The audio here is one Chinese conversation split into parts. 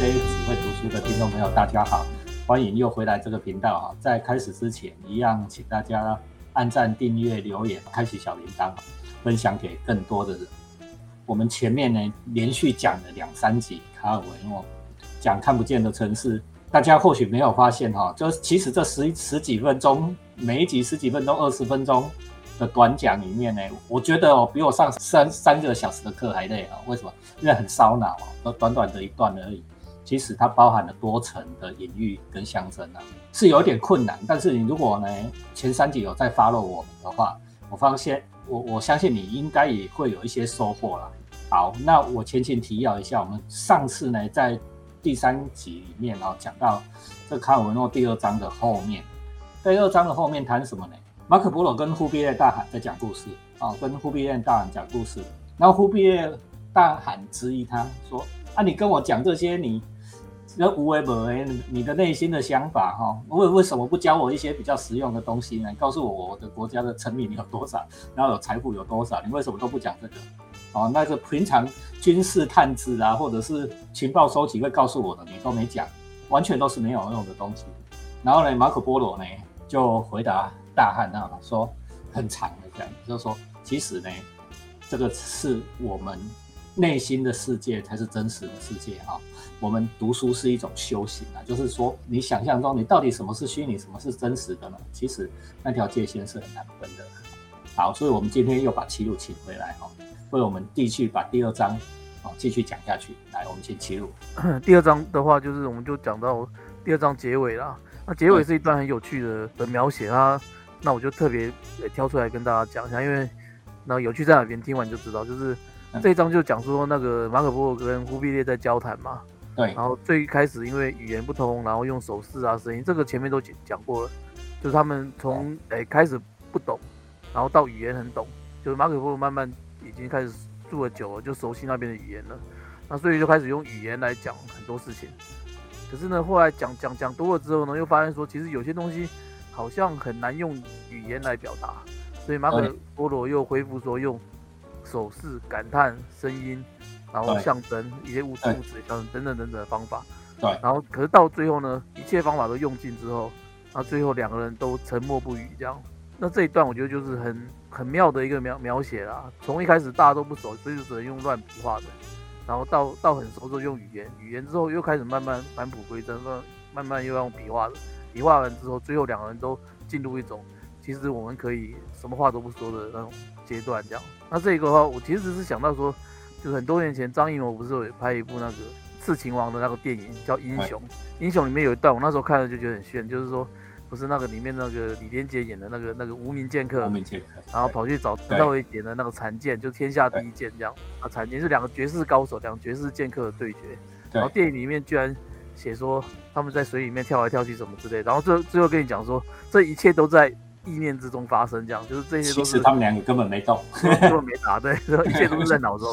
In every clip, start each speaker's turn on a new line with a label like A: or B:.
A: J 只会读书的听众朋友，大家好，欢迎又回来这个频道哈。在开始之前，一样请大家按赞、订阅、留言、开启小铃铛，分享给更多的人。我们前面呢连续讲了两三集卡尔维诺讲看不见的城市，大家或许没有发现哈，就其实这十十几分钟，每一集十几分钟、二十分钟的短讲里面呢，我觉得哦比我上三三个小时的课还累啊。为什么？因为很烧脑啊，短短的一段而已。其实它包含了多层的隐喻跟象征啊，是有点困难。但是你如果呢前三集有在 follow 我们的话，我发现我我相信你应该也会有一些收获啦。好，那我前情提要一下，我们上次呢在第三集里面哦讲到这卡尔文诺第二章的后面，第二章的后面谈什么呢？马可波罗跟忽必烈大汗在讲故事啊，跟忽必烈大汗讲故事，然后忽必烈大汗质疑他说：“啊，你跟我讲这些，你。”那无为不为，你的内心的想法哈，为为什么不教我一些比较实用的东西呢？告诉我我的国家的臣民有多少，然后有财富有多少，你为什么都不讲这个？哦，那个平常军事探知啊，或者是情报收集会告诉我的，你都没讲，完全都是没有用的东西。然后呢，马可波罗呢就回答大汉啊说，很长的讲，就是说，其实呢，这个是我们。内心的世界才是真实的世界啊！我们读书是一种修行啊，就是说你想象中你到底什么是虚拟，什么是真实的呢？其实那条界限是很难分的。好，所以我们今天又把齐鲁请回来哈，为我们继续把第二章啊继续讲下去。来，我们请齐鲁。
B: 第二章的话，就是我们就讲到第二章结尾啦。那结尾是一段很有趣的的描写啊，那我就特别挑出来跟大家讲一下，因为那有趣在哪边，听完就知道，就是。这一章就讲说那个马可波罗跟忽必烈在交谈嘛，
A: 对，
B: 然后最开始因为语言不通，然后用手势啊声音，这个前面都讲讲过了，就是他们从诶开始不懂，然后到语言很懂，就是马可波罗慢慢已经开始住了久了，就熟悉那边的语言了，那所以就开始用语言来讲很多事情，可是呢后来讲讲讲多了之后呢，又发现说其实有些东西好像很难用语言来表达，所以马可波罗又恢复说用。手势、感叹、声音，然后象征一些物质、物质象征等等等等的方法。
A: 对，
B: 然后可是到最后呢，一切方法都用尽之后，那最后两个人都沉默不语，这样。那这一段我觉得就是很很妙的一个描描写啦。从一开始大家都不熟，所以就只能用乱笔画的，然后到到很熟之后用语言，语言之后又开始慢慢返璞归真，慢慢慢又要用笔画的，笔画完之后，最后两个人都进入一种其实我们可以什么话都不说的那种。阶段这样，那这个的话，我其实是想到说，就很多年前张艺谋不是有拍一部那个刺秦王的那个电影叫《英雄》，英雄里面有一段，我那时候看了就觉得很炫，就是说，不是那个里面那个李连杰演的那个那个无名剑客，
A: 无名剑客，
B: 然后跑去找陈道伟演的那个残剑，就天下第一剑这样啊，残剑是两个绝世高手，两个绝世剑客的对决，然后电影里面居然写说他们在水里面跳来跳去什么之类，然后最最后跟你讲说，这一切都在。意念之中发生，这样就是这些都是
A: 他们两个根本没动，
B: 根本没打对，一切都是在脑中，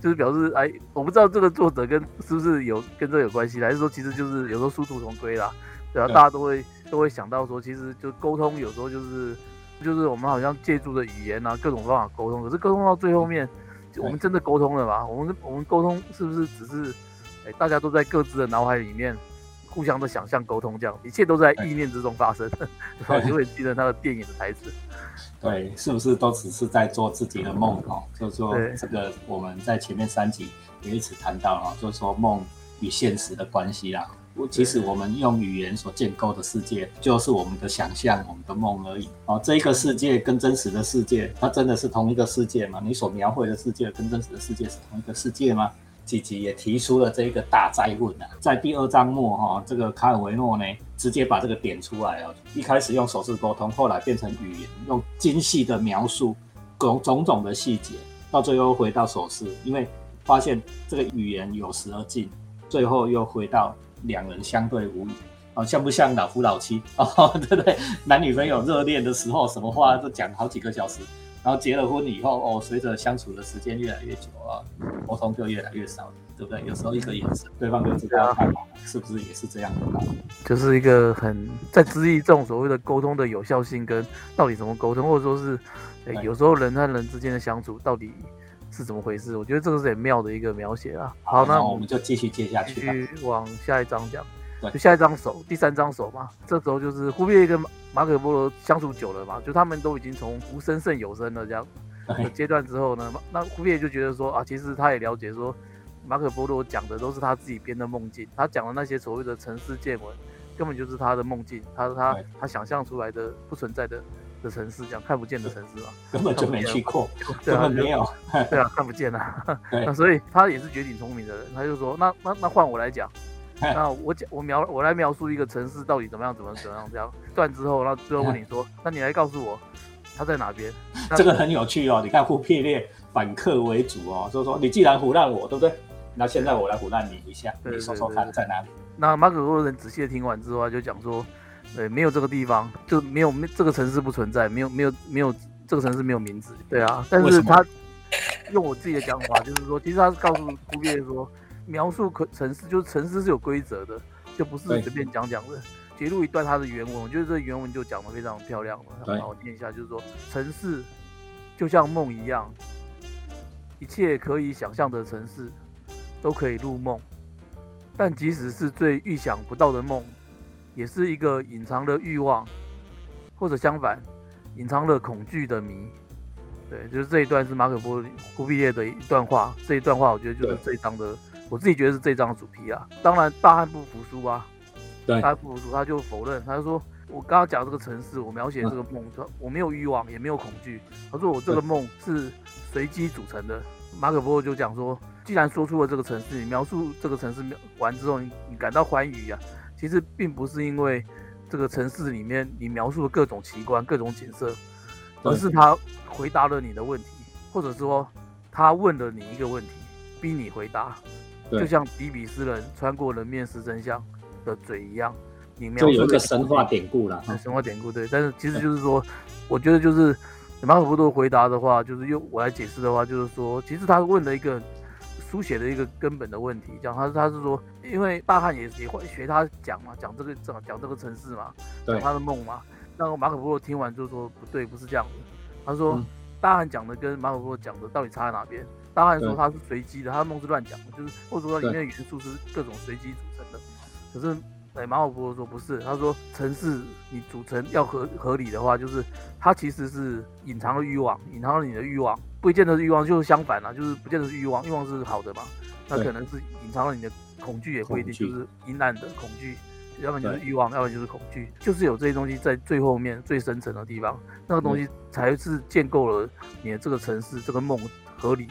B: 就是表示哎，我不知道这个作者跟是不是有跟这有关系，还是说其实就是有时候殊途同归啦，对啊，大家都会都会想到说，其实就沟通有时候就是就是我们好像借助的语言啊各种方法沟通，可是沟通到最后面，我们真的沟通了吗？我们我们沟通是不是只是哎大家都在各自的脑海里面？互相的想象沟通，这样一切都在意念之中发生。然后永远记得他的电影的台词。
A: 对，是不是都只是在做自己的梦？哦，就是说这个我们在前面三集也一直谈到了，就是说梦与现实的关系啦。其实我们用语言所建构的世界，就是我们的想象、我们的梦而已。哦，这一个世界跟真实的世界，它真的是同一个世界吗？你所描绘的世界跟真实的世界是同一个世界吗？几集也提出了这个大灾问啊，在第二章末哈，这个卡尔维诺呢直接把这个点出来了。一开始用手势沟通，后来变成语言，用精细的描述种种种的细节，到最后回到手势，因为发现这个语言有时而尽，最后又回到两人相对无语啊，像不像老夫老妻哦，对不对？男女朋友热恋的时候，什么话都讲好几个小时。然后结了婚以后，哦，随着相处的时间越来越久啊，沟通就越来越少，对不对？有时候一个眼神，对方就知道干嘛，是不是也是这样的？
B: 就是一个很在质疑这种所谓的沟通的有效性跟到底怎么沟通，或者说是，有时候人和人之间的相处到底是怎么回事？我觉得这个是很妙的一个描写啊。好，那
A: 我们就继续接下
B: 继
A: 去。
B: 续往下一章讲。
A: 对
B: 就下一张手，第三张手嘛，这时候就是忽必烈跟马马可波罗相处久了嘛，就他们都已经从无声胜有声了这样阶段之后呢，那忽必烈就觉得说啊，其实他也了解说，马可波罗讲的都是他自己编的梦境，他讲的那些所谓的城市见闻，根本就是他的梦境，他他他想象出来的不存在的的城市，这样看不见的城市嘛，
A: 根本就没去过，
B: 对啊，就
A: 根本没有。
B: 对啊，看不见啊。那所以他也是绝顶聪明的人，他就说，那那那换我来讲，那 我讲我描我来描述一个城市到底怎么样怎么怎么样这样断之后，然后最后问你说，那你来告诉我他在哪边？那
A: 这个很有趣哦。你看忽必烈反客为主哦，就是说你既然胡乱我，对不对？那现在我来胡乱你一下，
B: 对
A: 你说说
B: 对对
A: 看在哪里？
B: 那马可波罗人仔细的听完之后，他就讲说，对，没有这个地方，就没有没这个城市不存在，没有没有没有这个城市没有名字，对啊。但是他用我自己的讲法，就是说，其实他是告诉忽必烈说，描述可城市就是城市是有规则的，就不是随便讲讲的。截录一段他的原文，我觉得这原文就讲的非常漂亮了。
A: 对
B: 好，我念一下，就是说，城市就像梦一样，一切可以想象的城市都可以入梦。但即使是最预想不到的梦，也是一个隐藏的欲望，或者相反，隐藏了恐惧的谜。对，就是这一段是马可波罗忽必烈的一段话。这一段话，我觉得就是
A: 对
B: 这一章的，我自己觉得是这张主题啊。当然，大汉不服输啊，
A: 对
B: 大汉不服输，他就否认，他就说我刚刚讲这个城市，我描写这个梦，说我没有欲望，也没有恐惧。他说我这个梦是随机组成的。马可波罗就讲说，既然说出了这个城市，你描述这个城市完之后，你你感到欢愉啊，其实并不是因为这个城市里面你描述的各种奇观、各种景色，而是他回答了你的问题，或者说他问了你一个问题，逼你回答，
A: 对
B: 就像比比斯人穿过人面狮身像的嘴一样，里面
A: 就有一个神话典故了。
B: 神话典故对，但是其实就是说，我觉得就是马可波罗回答的话，就是用我来解释的话，就是说，其实他问了一个书写的一个根本的问题，讲他他是说，因为大汉也也会学他讲嘛，讲这个讲讲这个城市嘛，讲他的梦嘛。那马可波罗听完就说不对，不是这样的。他说、
A: 嗯
B: 大汉讲的跟马可波罗讲的到底差在哪边？大汉说
A: 对。
B: 他是随机的，他的梦是乱讲的，就是或者说里面
A: 对
B: 的元素是各种随机组成的。可是哎，马可波罗说不是，他说城市你组成要合合理的话，就是它其实是隐藏了欲望，隐藏了你的欲望，不见得是欲望，就是相反啦，就是不见得是欲望，欲望是好的嘛，那可能是隐藏了你的恐惧，也不一定，就是阴暗的恐惧，要不然就是欲望，要不然就是恐惧，就是有这些东西在最后面最深层的地方，那个东西才是建构了你的这个城市这个梦合理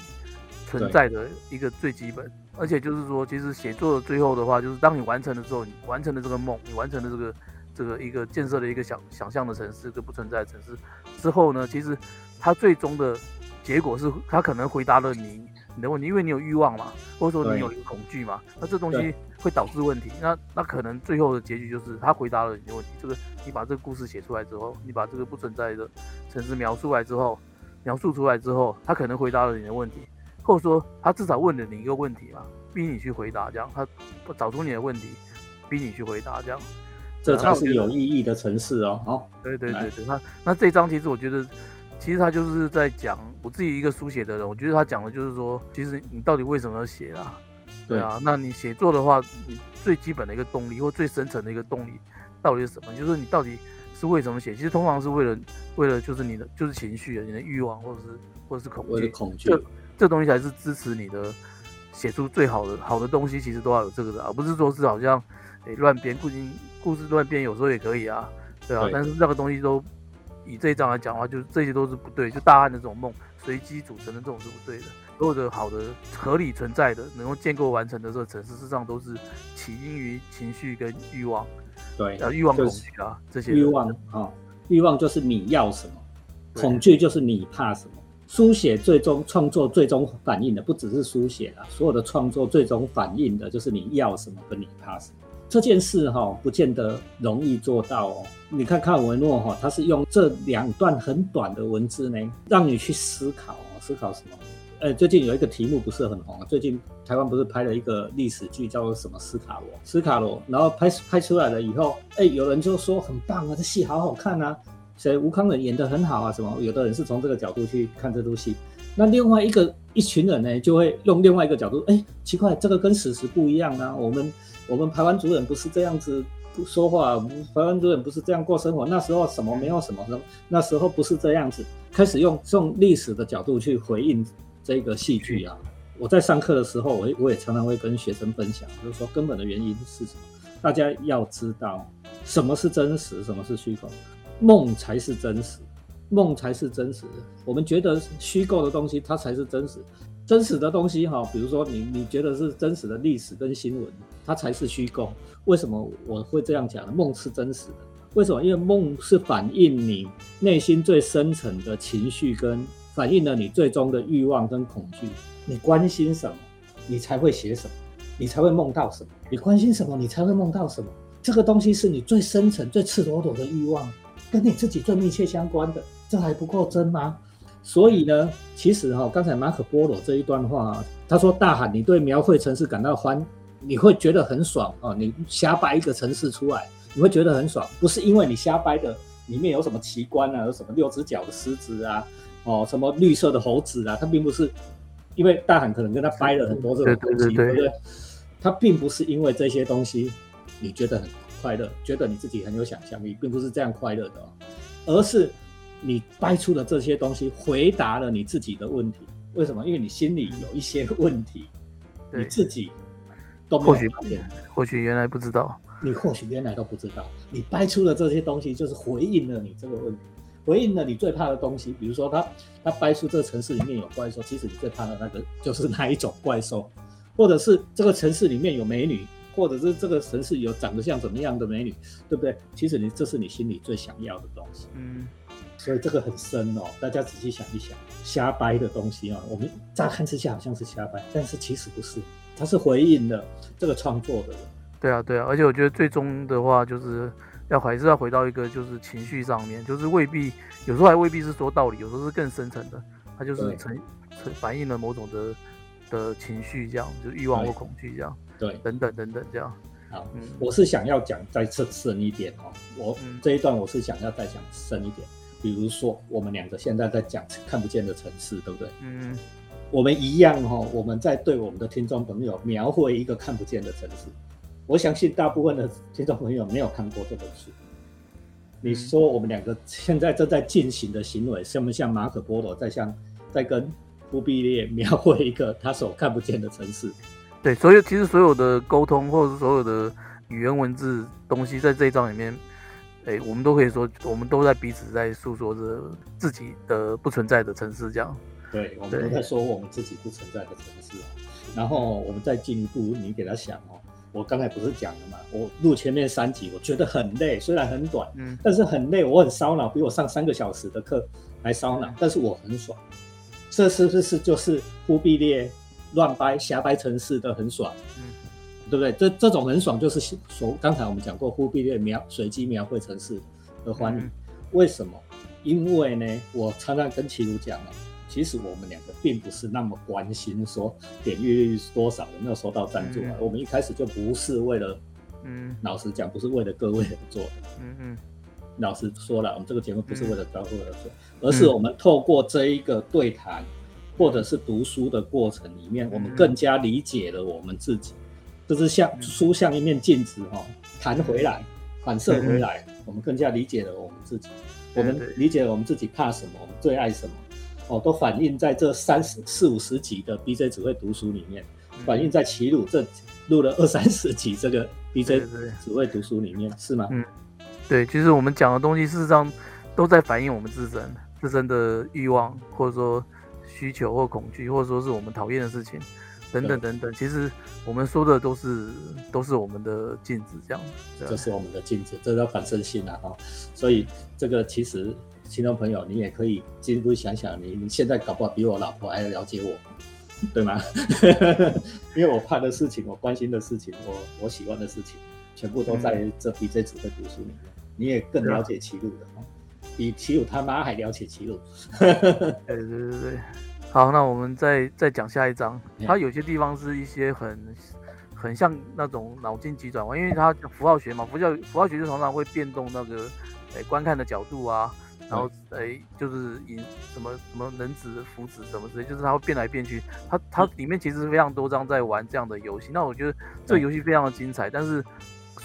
B: 存在的一个最基本。而且就是说，其实写作的最后的话，就是当你完成了之后，你完成了这个梦，你完成了这个这个一个建设的一个想想象的城市，这不存在的城市之后呢，其实它最终的结果是，它可能回答了你你的问题，因为你有欲望嘛，或者说你有一个恐惧嘛，那这东西会导致问题。那那可能最后的结局就是他回答了你的问题。这个你把这个故事写出来之后，你把这个不存在的城市描述来之后，描述出来之后，他可能回答了你的问题，或者说他至少问了你一个问题嘛，逼你去回答，这样他找出你的问题，逼你去回答，这样。
A: 这才是有意义的城市哦。哦，
B: 对对对对，那那这一章其实我觉得，其实他就是在讲我自己一个书写的人，我觉得他讲的就是说，其实你到底为什么要写啦？对啊，那你写作的话，你最基本的一个动力或最深层的一个动力到底是什么？就是你到底是为什么写？其实通常是为了为了就是你的就是情绪、你的欲望或者是或者是恐惧，
A: 恐惧
B: 这，东西才是支持你的写出最好的好的东西，其实都要有这个的，而不是说是好像诶乱编故事故事乱编，有时候也可以啊，对啊，
A: 对
B: 但是那个东西都以这一章来讲的话，就是这些都是不对，就大汉的这种梦随机组成的这种是不对的。所有的好的、合理存在的、能够建构完成的这个城市，事实上都是起因于情绪跟欲望，
A: 对，
B: 啊，欲望、恐
A: 就是
B: 惧啊这些
A: 欲望啊、欲望就是你要什么，恐惧就是你怕什么。书写最终创作最终反映的不只是书写啦，所有的创作最终反映的就是你要什么跟你怕什么。这件事哈、不见得容易做到哦。你看看维诺哈、他是用这两段很短的文字呢，让你去思考，思考什么？呃，最近有一个题目不是很红，最近台湾不是拍了一个历史剧叫做什么斯卡罗？斯卡罗，然后拍拍出来了以后，哎，有人就说很棒啊，这戏好好看啊。谁吴康仁演得很好啊，什么？有的人是从这个角度去看这出戏。那另外一个一群人呢，就会用另外一个角度，哎，奇怪，这个跟史实不一样啊。我们我们台湾族人不是这样子说话，台湾族人不是这样过生活。那时候什么没有什么，那时候不是这样子。开始用用历史的角度去回应这个戏剧啊。我在上课的时候，我我也常常会跟学生分享，就是说根本的原因是什么？大家要知道什么是真实，什么是虚构，梦才是真实。梦才是真实的，我们觉得虚构的东西它才是真实，真实的东西哈，比如说你你觉得是真实的历史跟新闻，它才是虚构。为什么我会这样讲呢？梦是真实的，为什么？因为梦是反映你内心最深层的情绪，跟反映了你最终的欲望跟恐惧。你关心什么，你才会写什么，你才会梦到什么。你关心什么，你才会梦到什么。这个东西是你最深层、最赤裸裸的欲望，跟你自己最密切相关的。这还不够真吗？所以呢，其实哈，刚才马可波罗这一段话，他说：“大喊，你对描绘城市感到欢，你会觉得很爽哦。你瞎掰一个城市出来，你会觉得很爽，不是因为你瞎掰的里面有什么奇观啊，有什么六只脚的狮子啊，哦，什么绿色的猴子啊，它并不是因为大喊可能跟他掰了很多这种东西，对不对？他并不是因为这些东西你觉得很快乐，觉得你自己很有想象力，并不是这样快乐的，而是。你掰出的这些东西，回答了你自己的问题。为什么？因为你心里有一些问题，你自己都
B: 或许或许原来不知道，
A: 你或许原来都不知道。你掰出的这些东西，就是回应了你这个问题，回应了你最怕的东西。比如说，他他掰出这个城市里面有怪兽，其实你最怕的那个就是那一种怪兽，或者是这个城市里面有美女，或者是这个城市有长得像怎么样的美女，对不对？其实你这是你心里最想要的东西。嗯。所以这个很深哦，大家仔细想一想，瞎掰的东西啊，我们乍看之下好像是瞎掰，但是其实不是，它是回应了这个创作的人。
B: 对啊，对啊，而且我觉得最终的话，就是要还是要回到一个就是情绪上面，就是未必有时候还未必是说道理，有时候是更深层的，它就是成成反映了某种的的情绪，这样就欲望或恐惧这样，
A: 对，
B: 等等等等这样。
A: 好，我是想要讲再深一点哦，我这一段我是想要再讲深一点。比如说，我们两个现在在讲看不见的城市，对不对？嗯，我们一样哈，我们在对我们的听众朋友描绘一个看不见的城市。我相信大部分的听众朋友没有看过这本书。你说我们两个现在正在进行的行为，像不像马可波罗在像在跟忽必烈描绘一个他所看不见的城市？
B: 对，所有其实所有的沟通或者是所有的语言文字东西，在这一章里面。哎，我们都可以说，我们都在彼此在诉说着自己的不存在的城市，这样。
A: 对，我们都在说我们自己不存在的城市。然后我们再进一步，你给他想哦，我刚才不是讲了嘛，我录前面三集，我觉得很累，虽然很短，嗯，但是很累，我很烧脑，比我上三个小时的课还烧脑，但是我很爽。这是不是就是忽必烈乱掰瞎掰城市的很爽？嗯。对不对？这这种很爽，就是所刚才我们讲过忽必烈描随机描绘城市的欢迎。为什么？因为呢，我常常跟齐鲁讲了，其实我们两个并不是那么关心说点阅率是多少，有没有收到赞助啊。我们一开始就不是为了，嗯，老实讲，不是为了各位而做的。嗯嗯。老实说了，我们这个节目不是为了招呼而做，而是我们透过这一个对谈或者是读书的过程里面，我们更加理解了我们自己。就是像书像一面镜子哈，弹回来，反射回来，我们更加理解了我们自己，我们理解了我们自己怕什么，我们最爱什么，哦，都反映在这三十四五十集的 BJ 只会读书里面，反映在齐鲁这录了二三十集这个 BJ 只会读书里面，是吗？嗯，
B: 对，其实我们讲的东西事实上都在反映我们自身自身的欲望，或者说需求或恐惧，或者说是我们讨厌的事情。等等等等，其实我们说的都是都是我们的镜子，这样。
A: 这是我们的镜子，这叫反射性啊！哈，所以这个其实听众朋友，你也可以进一步想想，你你现在搞不好比我老婆还要了解我，对吗？因为我怕的事情，我关心的事情，我我喜欢的事情，全部都在这 B J 组的读书里面。你也更了解齐鲁的，比齐鲁他妈还了解齐鲁。
B: 对对对对。好，那我们再再讲下一章。它有些地方是一些很很像那种脑筋急转弯，因为它符号学嘛，符号符号学就常常会变动那个诶观看的角度啊，然后哎就是引什么什么能子福子什么之类，就是它会变来变去。它它里面其实非常多张在玩这样的游戏。那我觉得这个游戏非常的精彩，但是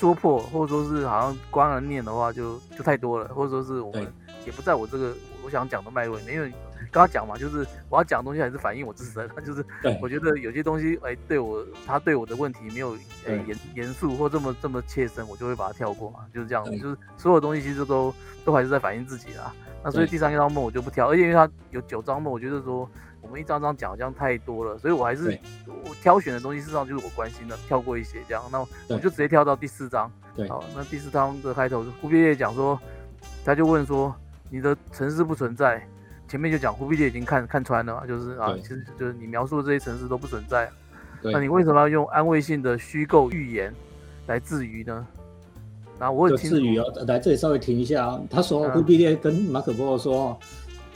B: 说破或者说是好像光了念的话就就太多了，或者说是我们也不在我这个我想讲的脉络里面，因为。刚刚讲嘛，就是我要讲的东西还是反映我自身，就是我觉得有些东西，哎，对我他对我的问题没有呃严严肃或这么这么切身，我就会把它跳过嘛，就是这样子，就是所有东西其实都都还是在反映自己啦。那所以第三张梦我就不挑，而且因为它有九张梦，我觉得说我们一张张讲好像太多了，所以我还是我挑选的东西事实上就是我关心的，跳过一些这样，那我就直接跳到第四章。好，那第四章的开头，忽必烈讲说，他就问说，你的城市不存在。前面就讲忽必烈已经看看穿了嘛，就是啊，其实就是你描述的这些城市都不存在，那你为什么要用安慰性的虚构预言来治愈呢？然后我
A: 有治愈哦，来这里稍微停一下啊。他说忽必烈跟马可波罗说，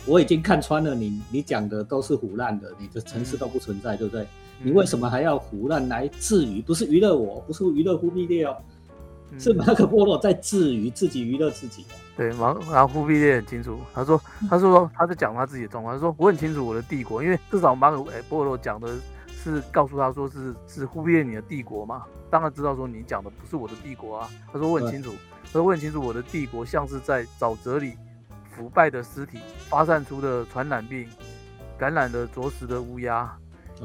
A: 我已经看穿了你，你讲的都是胡乱的，你的城市都不存在，对不对？你为什么还要胡乱来治愈？不是娱乐我，不是娱乐忽必烈哦，是马可波罗在治愈自己，娱乐自己哦。
B: 对，然后然后忽必烈很清楚，他说，他说他在讲他自己的状况，他说我很清楚我的帝国，因为至少马可波罗讲的是告诉他说是是忽必烈你的帝国嘛，当然知道说你讲的不是我的帝国啊，他说我很清楚，他说我很清楚我的帝国像是在沼泽里腐败的尸体发散出的传染病，感染了啄食的乌鸦，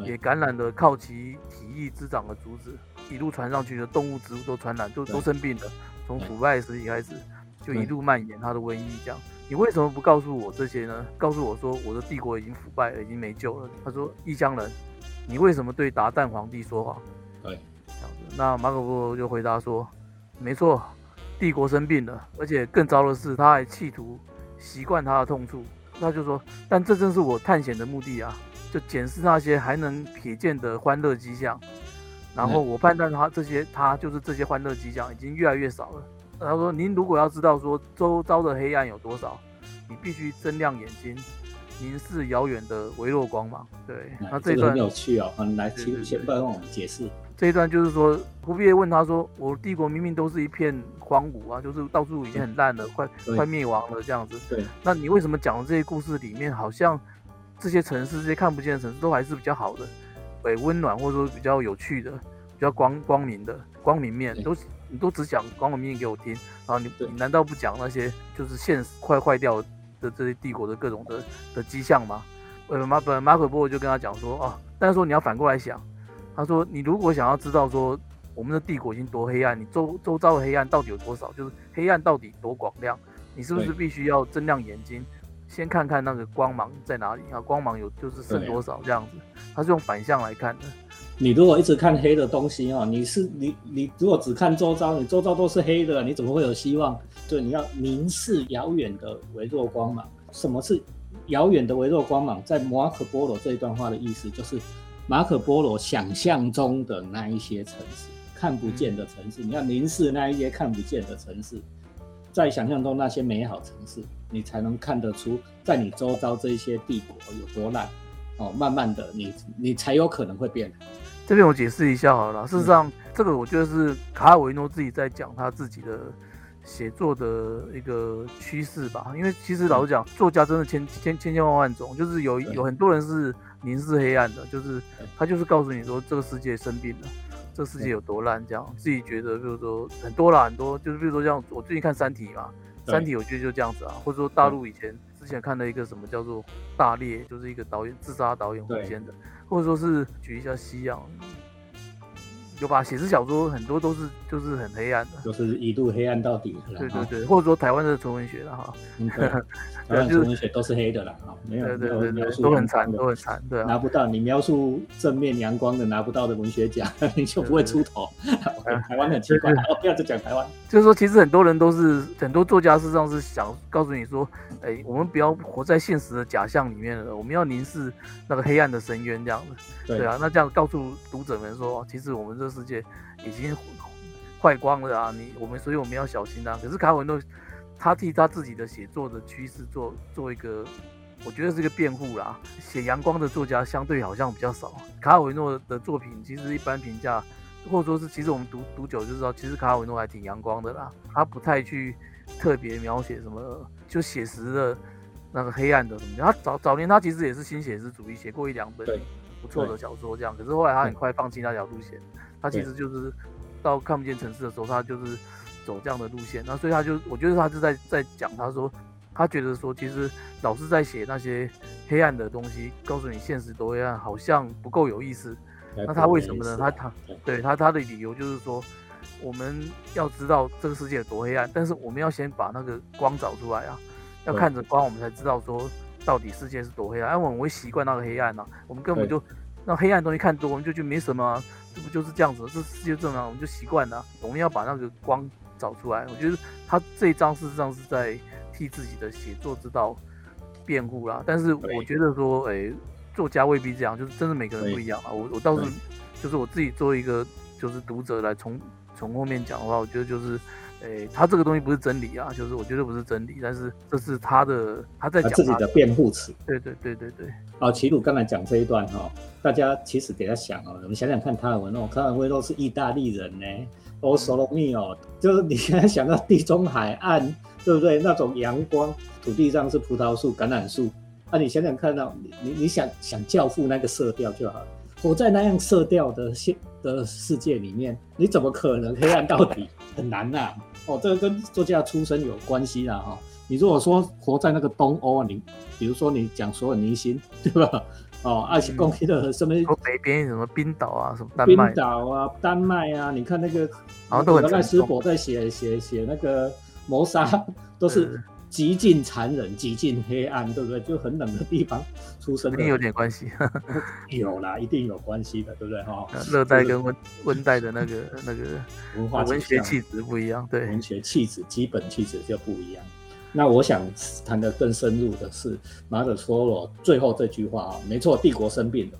B: 也感染了靠其体液滋长的竹子，一路传上去的动物植物都传染，都都生病了，从腐败的尸体开始。就一路蔓延他的瘟疫，这样你为什么不告诉我这些呢？告诉我说我的帝国已经腐败了，已经没救了。他说异乡人，你为什么对达旦皇帝说谎？
A: 对，
B: 这样子。那马可波罗就回答说，没错，帝国生病了，而且更糟的是，他还企图习惯他的痛处。他就说，但这正是我探险的目的啊，就检视那些还能瞥见的欢乐迹象。然后我判断他这些，他就是这些欢乐迹象已经越来越少了。他说：“您如果要知道说周遭的黑暗有多少，你必须睁亮眼睛，凝视遥远的微弱光芒。”对，
A: 那这段很有趣哦。很，来，请先帮我们解释。
B: 这一段就是说，忽必烈问他说：“我帝国明明都是一片荒芜啊，就是到处已经很烂了，快 快灭亡了这样子。
A: 对，
B: 那你为什么讲的这些故事里面，好像这些城市、这些看不见的城市都还是比较好的，诶，温暖或者说比较有趣的、比较光光明的光明面都？”你都只讲光明面给我听，然后你你难道不讲那些就是现实快坏掉的这些帝国的各种的的迹象吗？呃马本马可波罗就跟他讲说哦，但是说你要反过来想，他说你如果想要知道说我们的帝国已经多黑暗，你周周遭的黑暗到底有多少，就是黑暗到底多广亮，你是不是必须要睁亮眼睛，先看看那个光芒在哪里啊？光芒有就是剩多少这样子，他是用反向来看的。
A: 你如果一直看黑的东西啊，你是你你如果只看周遭，你周遭都是黑的，你怎么会有希望？对，你要凝视遥远的微弱光芒。什么是遥远的微弱光芒？在马可波罗这一段话的意思，就是马可波罗想象中的那一些城市，看不见的城市。你要凝视那一些看不见的城市，在想象中那些美好城市，你才能看得出，在你周遭这一些帝国有多烂。哦，慢慢的，你你才有可能会变。
B: 这边我解释一下好了，事实上，这个我觉得是卡尔维诺自己在讲他自己的写作的一个趋势吧。因为其实老实讲，作家真的千千千千万万种，就是有有很多人是凝视黑暗的，就是他就是告诉你说这个世界生病了，这个世界有多烂，这样自己觉得，就是说很多啦，很多就是比如说像我最近看《三体》嘛，《三体》我觉得就这样子啊，或者说大陆以前之前看了一个什么叫做《大裂》，就是一个导演自杀导演火箭的。或者说是举一下西洋，有吧？写实小说很多都是就是很黑暗的，
A: 就是一度黑暗到底。
B: 对对对，或者说台湾的纯文学的哈，
A: 台湾纯文学都是黑的啦，啊，没有
B: 没有描述都很惨，都很惨，对，
A: 拿不到你描述正面阳光的拿不到的文学奖，你就不会出头。台湾很奇怪，不要再讲台湾。
B: 就是说，其实很多人都是很多作家事实上是想告诉你说，哎，我们不要活在现实的假象里面了，我们要凝视那个黑暗的深渊，这样子。对啊，那这样告诉读者们说，其实我们这世界已经坏光了啊！你我们，所以我们要小心啊。可是卡文诺他替他自己的写作的趋势做做一个，我觉得是一个辩护啦。写阳光的作家相对好像比较少。卡尔维诺的作品其实一般评价，或者说是其实我们读读久就知道，其实卡尔维诺还挺阳光的啦。他不太去特别描写什么就写实的那个黑暗的什么。他早早年他其实也是新写实主义，写过一两本不错的小说这样。可是后来他很快放弃那条路线，他其实就是到看不见城市的时候，他就是走这样的路线。那所以他就我觉得他是在在讲，他说他觉得说其实老是在写那些黑暗的东西，告诉你现实多黑暗，好像不够有意思。那他为什么呢？他他对他他的理由就是说。我们要知道这个世界有多黑暗，但是我们要先把那个光找出来啊！要看着光，我们才知道说到底世界是多黑暗。因为我们会习惯那个黑暗呐，我们根本就那黑暗东西看多，我们就觉得没什么，这不就是这样子？这世界这样，我们就习惯了。我们要把那个光找出来。我觉得他这一章事实上是在替自己的写作之道辩护啦。但是我觉得说，哎，作家未必这样，就是真的每个人不一样啊。我我倒是就是我自己作为一个就是读者来从。从后面讲的话，我觉得就是，诶，他这个东西不是真理啊，就是我觉得不是真理，但是这是他的他在讲
A: 自己的辩护词。
B: 对对对对对。
A: 啊，齐鲁刚才讲这一段哈，大家其实给他想哦，我们想想看，他的文哦，卡尔文诺是意大利人呢，哦，索罗密哦，就是你现在想到地中海岸，对不对？那种阳光，土地上是葡萄树、橄榄树，啊，你想想看到你你你想想教父那个色调就好了。活在那样色调的现的世界里面，你怎么可能黑暗到底？很难呐！哦，这个跟作家出身有关系啦哈。你如果说活在那个东欧，你比如说你讲所有明星，对吧？哦，爱情公寓的什么？
B: 北边什么冰岛啊，什么
A: 冰岛啊，丹麦啊，你看那个，
B: 好像都很。
A: 赖斯伯在写写写那个谋杀，都是。极尽残忍，极尽黑暗，对不对？就很冷的地方出生，
B: 一定有点关系。
A: 有啦，一定有关系的，对不对？哈，
B: 热带跟温温带的那个那个
A: 文化
B: 文学气质不一样，对，
A: 文学气质基本气质就不一样。那我想谈的更深入的是马可波罗最后这句话啊，没错，帝国生病了，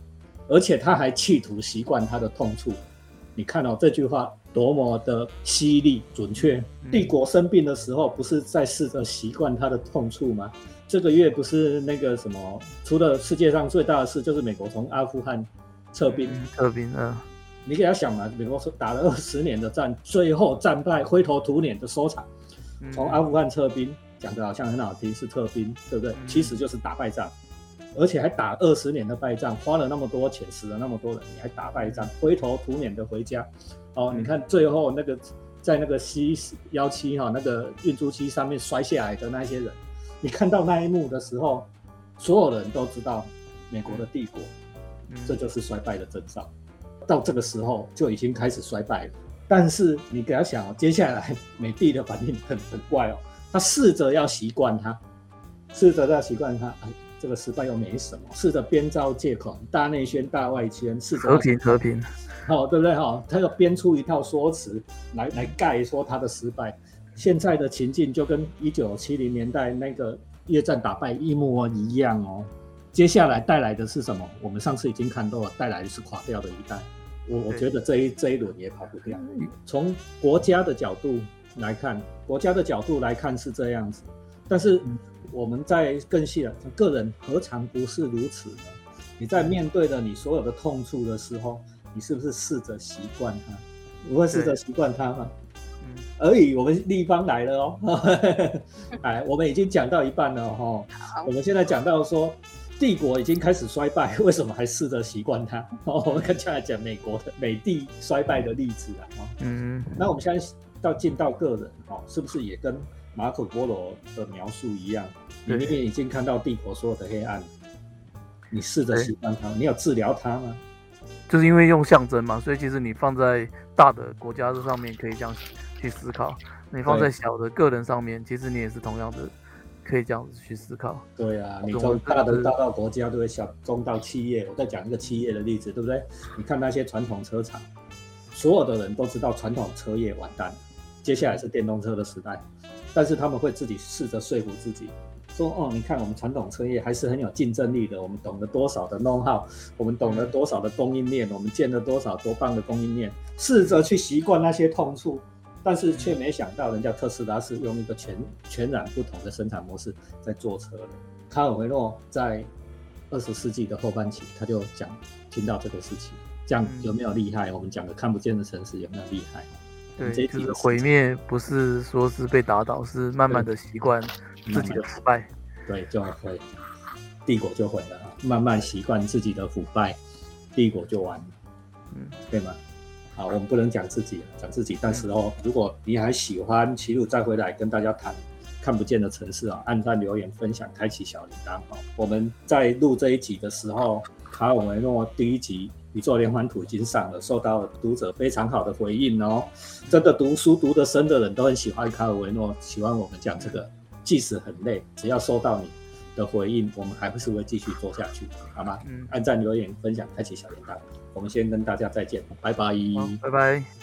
A: 而且他还企图习惯他的痛处。你看到这句话。多么的犀利准确！帝国生病的时候，不是在试着习惯他的痛处吗？这个月不是那个什么，除了世界上最大的事，就是美国从阿富汗撤兵。
B: 撤兵，啊，
A: 你给他想嘛，美国是打了二十年的战，最后战败，灰头土脸的收场。从阿富汗撤兵，讲的好像很好听，是特兵，对不对？其实就是打败仗，而且还打二十年的败仗，花了那么多钱，死了那么多人，你还打败仗，灰头土脸的回家。哦，你看最后那个在那个 C 幺七哈那个运输机上面摔下来的那些人，你看到那一幕的时候，所有人都知道美国的帝国，这就是衰败的征兆。到这个时候就已经开始衰败了。但是你给他想，接下来 美帝的反应很很怪哦，他试着要习惯他，试着要习惯他，哎，这个失败又没什么，试着编造借口，大内宣大外宣，试着
B: 和平和平。
A: 好，对不对？哈，他要编出一套说辞来来盖说他的失败。现在的情境就跟一九七零年代那个越战打败一模一样哦。接下来带来的是什么？我们上次已经看到了，带来的是垮掉的一代。我我觉得这一这一轮也跑不掉。从国家的角度来看，国家的角度来看是这样子，但是我们在更细的个人何尝不是如此呢？你在面对了你所有的痛处的时候。你是不是试着习惯它？不会试着习惯它吗？嗯，而已。我们立方来了哦，哎，我们已经讲到一半了哈。我们现在讲到说，帝国已经开始衰败，为什么还试着习惯它？哦，我们接下来讲美国的美帝衰败的例子啊。嗯，那我们现在到进到个人，哦，是不是也跟马可波罗的描述一样？你那边已经看到帝国所有的黑暗，你试着喜欢它，你有治疗它吗？
B: 就是因为用象征嘛，所以其实你放在大的国家这上面可以这样去思考，你放在小的个人上面，其实你也是同样的可以这样子去思考。
A: 对啊，你从大的大到国家，对不对？小中到企业，我再讲一个企业的例子，对不对？你看那些传统车厂，所有的人都知道传统车业完蛋了，接下来是电动车的时代，但是他们会自己试着说服自己。说哦，你看我们传统车业还是很有竞争力的。我们懂得多少的 know how，我们懂得多少的供应链，我们建了多少多棒的供应链，试着去习惯那些痛处，但是却没想到人家特斯拉是用一个全全然不同的生产模式在做车的。卡尔维诺在二十世纪的后半期，他就讲听到这个事情，这样有没有厉害？我们讲的看不见的城市有没有厉害？
B: 对，就是毁灭不是说是被打倒，是慢慢的习惯自己的腐败，
A: 对，就会帝国就毁了啊！慢慢习惯自己的腐败，帝国就完了，嗯，对吗？好，我们不能讲自己，讲自己。但是哦，如果你还喜欢齐鲁，再回来跟大家谈看不见的城市啊，按赞、留言、分享、开启小铃铛哦。我们在录这一集的时候，卡尔维诺第一集《宇宙连环图》已经上了，受到读者非常好的回应哦。真的读书读得深的人都很喜欢卡尔维诺，喜欢我们讲这个，即使很累，只要收到你的回应，我们还是会继续做下去，好吗？嗯，按赞、留言、分享、开启小铃铛。我们先跟大家再见，拜拜，
B: 拜拜。